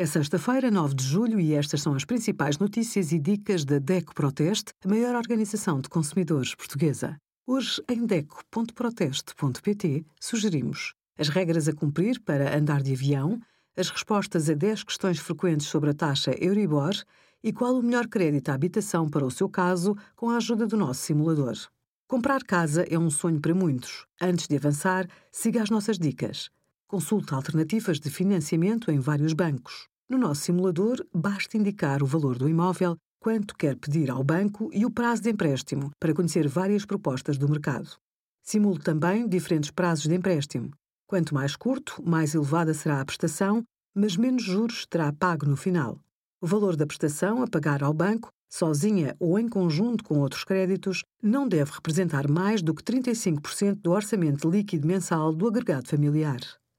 É sexta-feira, 9 de julho, e estas são as principais notícias e dicas da DECO Proteste, a maior organização de consumidores portuguesa. Hoje, em DECO.proteste.pt, sugerimos as regras a cumprir para andar de avião, as respostas a 10 questões frequentes sobre a taxa Euribor e qual o melhor crédito à habitação para o seu caso com a ajuda do nosso simulador. Comprar casa é um sonho para muitos. Antes de avançar, siga as nossas dicas. Consulte alternativas de financiamento em vários bancos. No nosso simulador, basta indicar o valor do imóvel, quanto quer pedir ao banco e o prazo de empréstimo para conhecer várias propostas do mercado. Simule também diferentes prazos de empréstimo. Quanto mais curto, mais elevada será a prestação, mas menos juros terá pago no final. O valor da prestação a pagar ao banco, sozinha ou em conjunto com outros créditos, não deve representar mais do que 35% do orçamento líquido mensal do agregado familiar.